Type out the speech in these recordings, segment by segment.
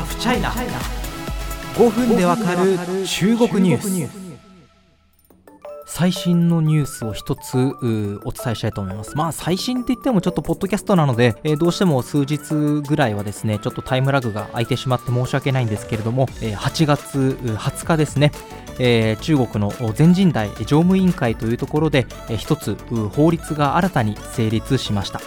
ハフチャイナ5分でわかる中国ニュース。最新のニュースを一つお伝えしたいと思います。まあ最新って言ってもちょっとポッドキャストなので、えー、どうしても数日ぐらいはですね、ちょっとタイムラグが空いてしまって申し訳ないんですけれども、えー、8月20日ですね、えー、中国の全人代常務委員会というところで、えー、一つ法律が新たに成立しました、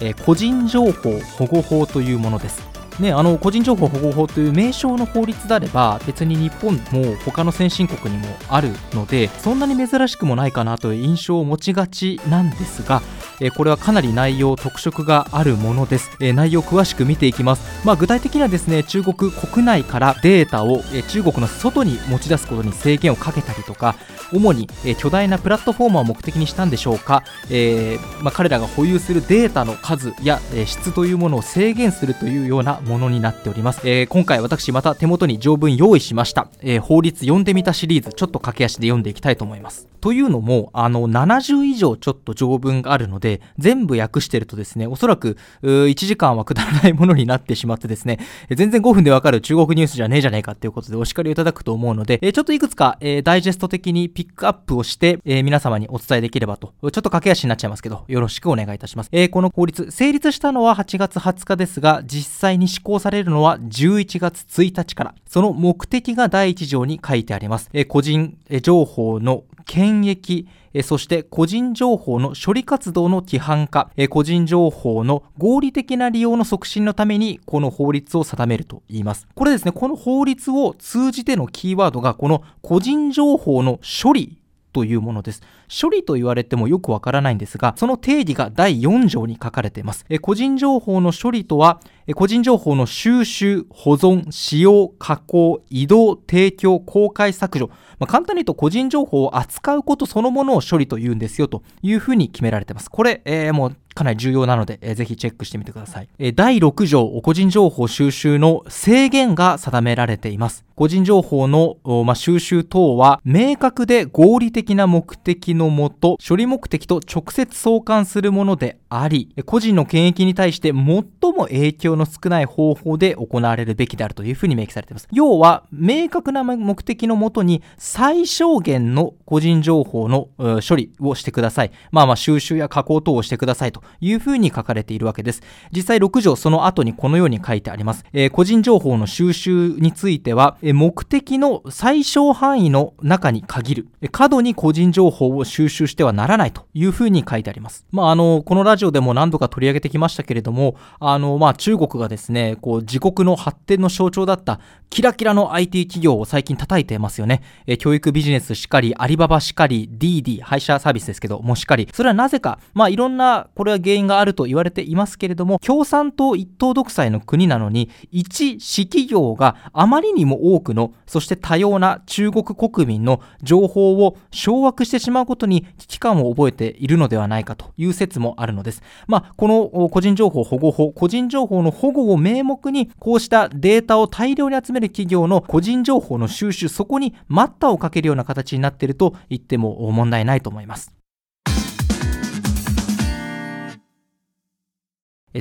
えー、個人情報保護法というものですね、あの個人情報保護法という名称の法律であれば別に日本も他の先進国にもあるのでそんなに珍しくもないかなという印象を持ちがちなんですがえこれはかなり内容特色があるものです、え内容詳しく見ていきます、まあ、具体的にはですね中国国内からデータを、え中国の外に持ち出すことに制限をかけたりとか主に、え巨大なプラットフォーマーを目的にしたんでしょうか、えー、まあ、彼らが保有するデータの数や、え質というものを制限するというようなものになっております、えー、今回私また手元に条文用意しました、えー、法律読んでみたシリーズちょっと駆け足で読んでいきたいと思います。というのもあの70以上ちょっと条文があるので全部訳してるとですねおそらく1時間はくだらないものになってしまってですね全然5分でわかる中国ニュースじゃねえじゃねえかっていうことでお叱りをいただくと思うので、えちょっといくつか、えダイジェスト的にピックアップをして、え皆様にお伝えできればと。ちょっと駆け足になっちゃいますけどよろしくお願いいたします、えこの法律成立したのは8月20日ですが実際に施行されるのは11月1日から。その目的が第1条に書いてあります、え個人情報の検疫そして個人情報の処理活動の規範化、個人情報の合理的な利用の促進のためにこの法律を定めると言います。これですね、この法律を通じてのキーワードがこの個人情報の処理というものです。処理と言われてもよくわからないんですが、その定義が第4条に書かれています。え個人情報の処理とは、個人情報の収集、保存、使用、加工、移動、提供、公開削除。まあ、簡単に言うと個人情報を扱うことそのものを処理と言うんですよというふうに決められています。これ、えー、もうかなり重要なので、えー、ぜひチェックしてみてください。えー、第6条、個人情報収集の制限が定められています。個人情報の、まあ、収集等は、明確で合理的な目的のもと、処理目的と直接相関するものであり、個人の権益に対して最も影響の少ない方法で行われるべきであるというふうに明記されています。要は、明確な目的のもとに最小限の個人情報の処理をしてください。まあまあ収集や加工等をしてくださいというふうに書かれているわけです。実際6条その後にこのように書いてあります。えー、個人情報の収集については、目的の最小範囲の中に限る。過度に個人情報を収集してはならないというふうに書いてあります。まああの、このラジオでも何度か取り上げてきましたけれども、あの、まあ中国がですね、こう自国の発展の象徴だったキラキラの IT 企業を最近叩いてますよね。え、教育ビジネスしかり、アリババしかり、DD、配車サービスですけどもしかり。それはなぜか、まあいろんな、これは原因があると言われていますけれども、共産党一党独裁の国なのに、一私企業があまりにも多くの、そして多様な中国国民の情報を掌握してしまうことに危機感を覚えているのではないかという説もあるのです。ですまあ、この個人情報保護法、個人情報の保護を名目に、こうしたデータを大量に集める企業の個人情報の収集、そこに待ったをかけるような形になっていると言っても問題ないと思います。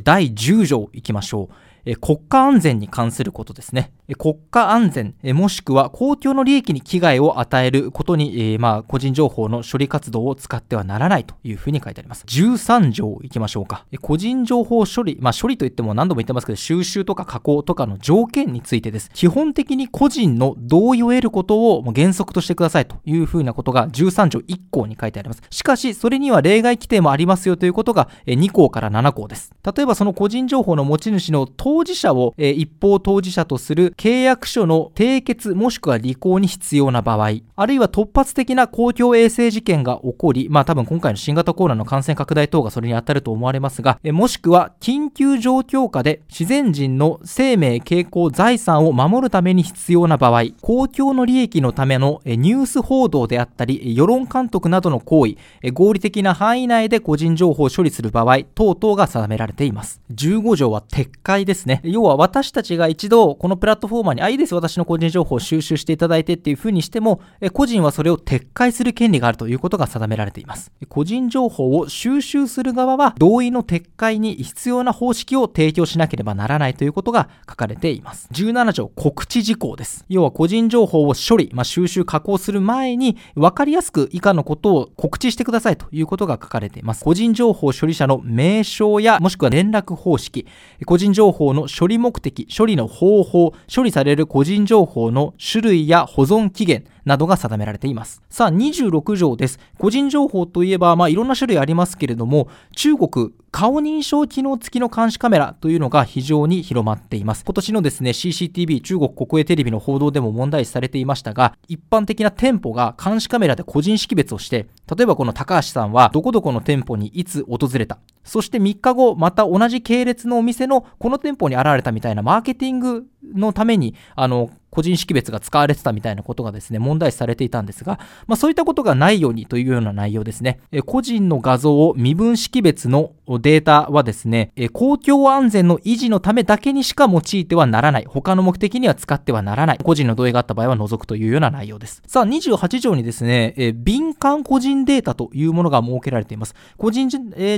第10条いきましょう。国家安全に関することですね。国家安全、もしくは公共の利益に危害を与えることに、まあ、個人情報の処理活動を使ってはならないというふうに書いてあります。13条いきましょうか。個人情報処理、まあ、処理といっても何度も言ってますけど、収集とか加工とかの条件についてです。基本的に個人の同意を得ることを原則としてくださいというふうなことが13条1項に書いてあります。しかし、それには例外規定もありますよということが2項から7項です。例えば、その個人情報の持ち主の当当事者を、え一方当事者とする契約書の締結もしくは履行に必要な場合、あるいは突発的な公共衛生事件が起こり、まあ多分今回の新型コロナの感染拡大等がそれに当たると思われますが、えもしくは緊急状況下で自然人の生命、傾向、財産を守るために必要な場合、公共の利益のためのニュース報道であったり、世論監督などの行為、合理的な範囲内で個人情報を処理する場合、等々が定められて。います。15条は撤回ですですね。要は私たちが一度このプラットフォーマーに、あ、いいです、私の個人情報を収集していただいてっていう風にしても、個人はそれを撤回する権利があるということが定められています。個人情報を収集する側は同意の撤回に必要な方式を提供しなければならないということが書かれています。17条告知事項です。要は個人情報を処理、まあ、収集、加工する前に分かりやすく以下のことを告知してくださいということが書かれています。個人情報処理者の名称やもしくは連絡方式、個人情報の処理目的、処理の方法、処理される個人情報の種類や保存期限、などが定められています。さあ、26条です。個人情報といえば、まあ、いろんな種類ありますけれども、中国、顔認証機能付きの監視カメラというのが非常に広まっています。今年のですね、CCTV 中国国営テレビの報道でも問題視されていましたが、一般的な店舗が監視カメラで個人識別をして、例えばこの高橋さんはどこどこの店舗にいつ訪れた。そして3日後、また同じ系列のお店のこの店舗に現れたみたいなマーケティングのために、あの、個人識別が使われてたみたいなことがですね、問題視されていたんですが、まあそういったことがないようにというような内容ですね。え個人の画像を身分識別のデータはですね、え公共安全の維持のためだけにしか用いてはならない。他の目的には使ってはならない。個人の同意があった場合は除くというような内容です。さあ、28条にですね、え敏感個人データというものが設けられています。個人、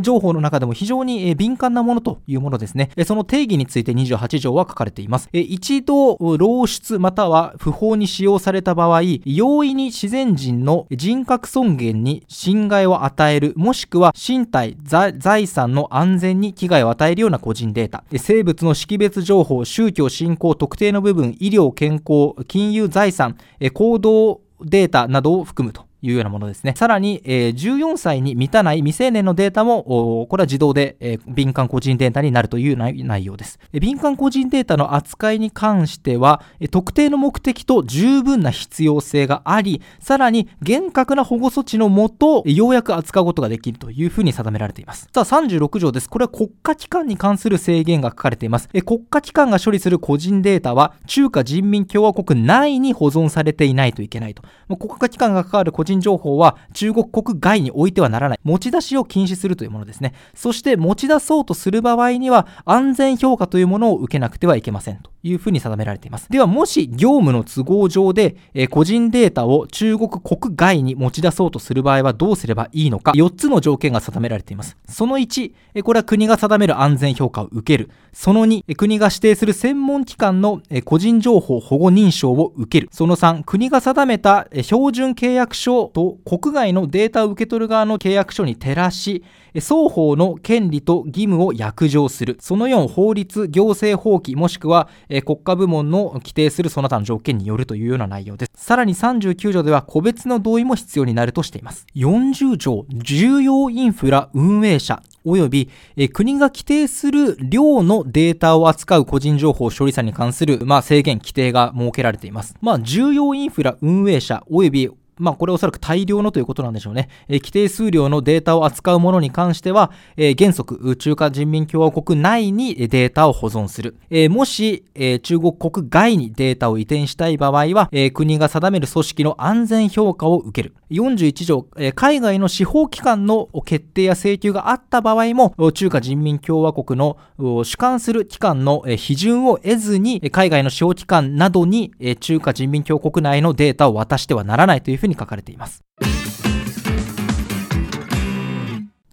情報の中でも非常に、え敏感なものというものですね。えその定義について28条は書かれています。一度、漏出または不法に使用された場合、容易に自然人の人格尊厳に侵害を与える、もしくは身体、財産の安全に危害を与えるような個人データ、生物の識別情報、宗教、信仰、特定の部分、医療、健康、金融、財産、行動データなどを含むと。いうようなものですね。さらに、えー、14歳に満たない未成年のデータも、これは自動で、えー、敏感個人データになるという内容です。敏感個人データの扱いに関しては、特定の目的と十分な必要性があり、さらに厳格な保護措置のもと、ようやく扱うことができるというふうに定められています。さあ、36条です。これは国家機関に関する制限が書かれています。国家機関が処理する個人データは、中華人民共和国内に保存されていないといけないと。国家機関が関わる個人人情報は中国国外に置いてはならない。持ち出しを禁止するというものですね。そして持ち出そうとする場合には安全評価というものを受けなくてはいけませんというふうに定められています。ではもし業務の都合上で、え個人データを中国国外に持ち出そうとする場合はどうすればいいのか4つの条件が定められています。その1、えこれは国が定める安全評価を受ける。その2、国が指定する専門機関の個人情報保護認証を受ける。その3、国が定めた標準契約書と国外のデータを受け取る側の契約書に照らし、双方の権利と義務を約定する。その4、法律、行政法規、もしくは国家部門の規定するその他の条件によるというような内容です。さらに39条では個別の同意も必要になるとしています。40条、重要インフラ運営者、及び、国が規定する量のデータを扱う個人情報処理者に関する、まあ、制限、規定が設けられています。まあ、重要インフラ運営者及びまあ、これおそらく大量のということなんでしょうね。えー、規定数量のデータを扱うものに関しては、えー、原則、中華人民共和国内にデータを保存する。えー、もし、え中国国外にデータを移転したい場合は、え国が定める組織の安全評価を受ける。41条、え海外の司法機関の決定や請求があった場合も、中華人民共和国の主管する機関の批准を得ずに、海外の司法機関などに中華人民共和国内のデータを渡してはならないというふうにに書かれています。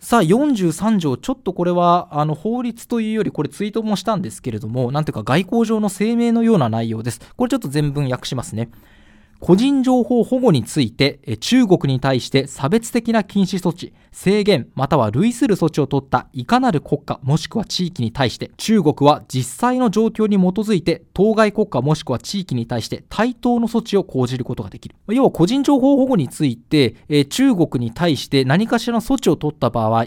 さあ、43条、ちょっとこれは、あの、法律というより、これツイートもしたんですけれども、なんていうか外交上の声明のような内容です。これちょっと全文訳しますね。個人情報保護について中国に対して差別的な禁止措置、制限または類する措置を取ったいかなる国家もしくは地域に対して中国は実際の状況に基づいて当該国家もしくは地域に対して対等の措置を講じることができる。要は個人情報保護について中国に対して何かしらの措置を取った場合、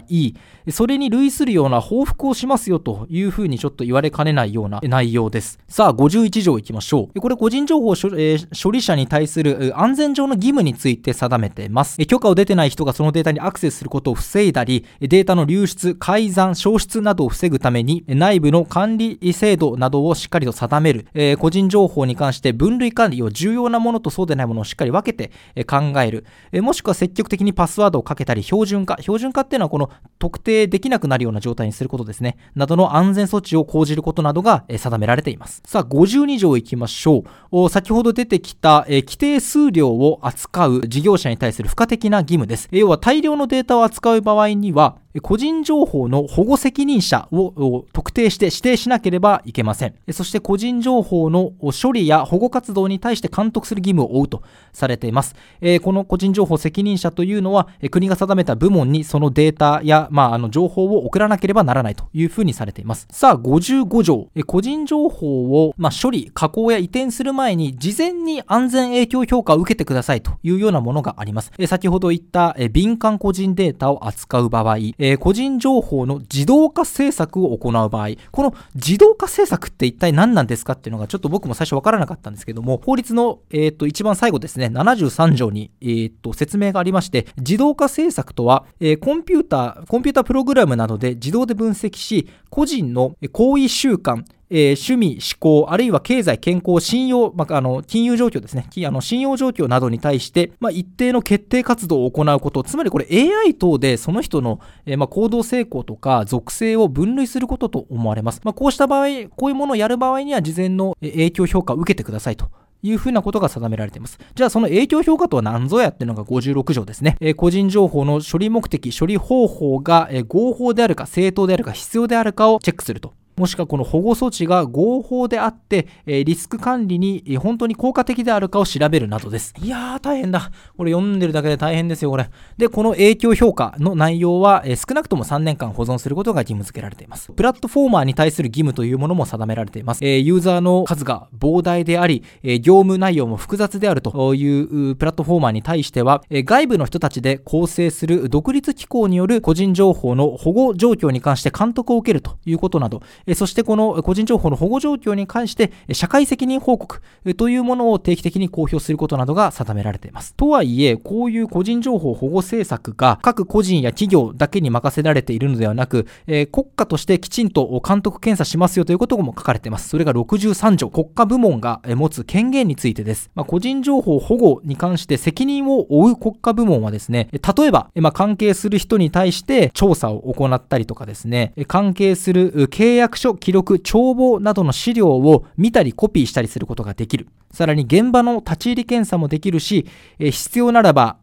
それに類するような報復をしますよというふうにちょっと言われかねないような内容です。さあ、51条いきましょう。これ個人情報処理者に対対する安全上の義務について定めています。許可を出てない人がそのデータにアクセスすることを防いだり、データの流出、改ざん、消失などを防ぐために、内部の管理制度などをしっかりと定める、えー、個人情報に関して分類管理を重要なものとそうでないものをしっかり分けて考える、えー、もしくは積極的にパスワードをかけたり標準化、標準化っていうのはこの特定できなくなるような状態にすることですね、などの安全措置を講じることなどが定められています。さあ、52条いきましょう。先ほど出てきた、えー、規定数量を扱う事業者に対する付加的な義務です。要は大量のデータを扱う場合には、個人情報の保護責任者を特定して指定しなければいけません。そして個人情報の処理や保護活動に対して監督する義務を負うとされています。この個人情報責任者というのは国が定めた部門にそのデータや、まあ、あの情報を送らなければならないというふうにされています。さあ、55条。個人情報を、まあ、処理、加工や移転する前に事前に安全影響評価を受けてくださいというようなものがあります。先ほど言った敏感個人データを扱う場合、えー、個人情報の自動化政策を行う場合、この自動化政策って一体何なんですかっていうのがちょっと僕も最初わからなかったんですけども、法律の、えー、と一番最後ですね、73条に、えー、と説明がありまして、自動化政策とは、えー、コンピューター、コンピュータプログラムなどで自動で分析し、個人の行為習慣、えー、趣味、思考、あるいは経済、健康、信用、まあ、あの金融状況ですね、あの信用状況などに対して、まあ、一定の決定活動を行うこと、つまりこれ AI 等でその人の、えー、まあ、行動成功とか属性を分類することと思われます。まあ、こうした場合、こういうものをやる場合には事前の影響評価を受けてくださいと。いうふうなことが定められています。じゃあその影響評価とは何ぞやっていうのが56条ですね。えー、個人情報の処理目的、処理方法が、えー、合法であるか、正当であるか、必要であるかをチェックすると。もしくはこの保護措置が合法であって、えリスク管理に本当に効果的であるかを調べるなどです。いやー、大変だ。これ読んでるだけで大変ですよ、これ。で、この影響評価の内容は、え少なくとも3年間保存することが義務付けられています。プラットフォーマーに対する義務というものも定められています。えユーザーの数が膨大であり、え業務内容も複雑であるというプラットフォーマーに対しては、え外部の人たちで構成する独立機構による個人情報の保護状況に関して監督を受けるということなど、そしてこの個人情報の保護状況に関して社会責任報告というものを定期的に公表することなどが定められています。とはいえ、こういう個人情報保護政策が各個人や企業だけに任せられているのではなく、え、国家としてきちんと監督検査しますよということも書かれています。それが63条、国家部門が持つ権限についてです。まあ、個人情報保護に関して責任を負う国家部門はですね、例えば、まあ、関係する人に対して調査を行ったりとかですね、関係する契約書、記録、帳簿などの資料を見たりコピーしたりすることができる。さらに現場の立ち入り検査もできるし、必要ならば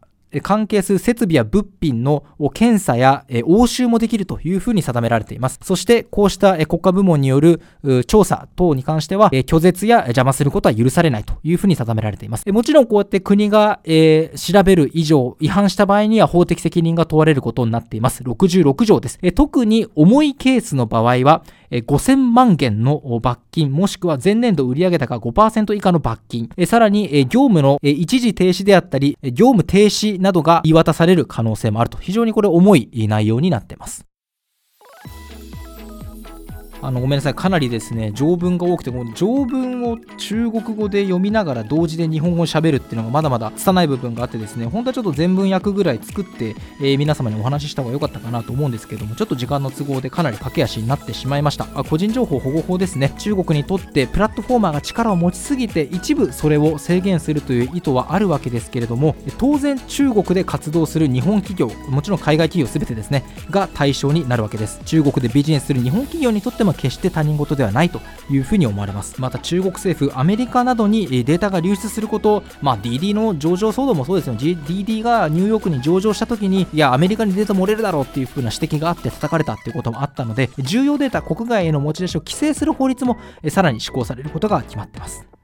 関係する設備や物品の検査や押収もできるというふうに定められています。そして、こうした国家部門による調査等に関しては、拒絶や邪魔することは許されないというふうに定められています。もちろん、こうやって国が調べる以上、違反した場合には法的責任が問われることになっています。66条です。特に重いケースの場合は、5000万元の罰金、もしくは前年度売上高5%以下の罰金、さらに業務の一時停止であったり、業務停止などが言い渡される可能性もあると、非常にこれ重い内容になっています。あのごめんなさい、かなりですね、条文が多くて、も条文を中国語で読みながら同時で日本語を喋るっていうのがまだまだ拙い部分があってですね、本当はちょっと全文訳ぐらい作って、えー、皆様にお話しした方が良かったかなと思うんですけども、ちょっと時間の都合でかなり駆け足になってしまいました。あ個人情報保護法ですね、中国にとってプラットフォーマーが力を持ちすぎて、一部それを制限するという意図はあるわけですけれども、当然中国で活動する日本企業、もちろん海外企業すべてですね、が対象になるわけです。中国でビジネスする日本企業にとっても決して他人事ではないというふうに思われますまた中国政府アメリカなどにデータが流出することまあ DD の上場騒動もそうですよ DD がニューヨークに上場した時にいやアメリカにデータ漏れるだろうっていう風な指摘があって叩かれたっていうこともあったので重要データ国外への持ち出しを規制する法律もさらに施行されることが決まってます。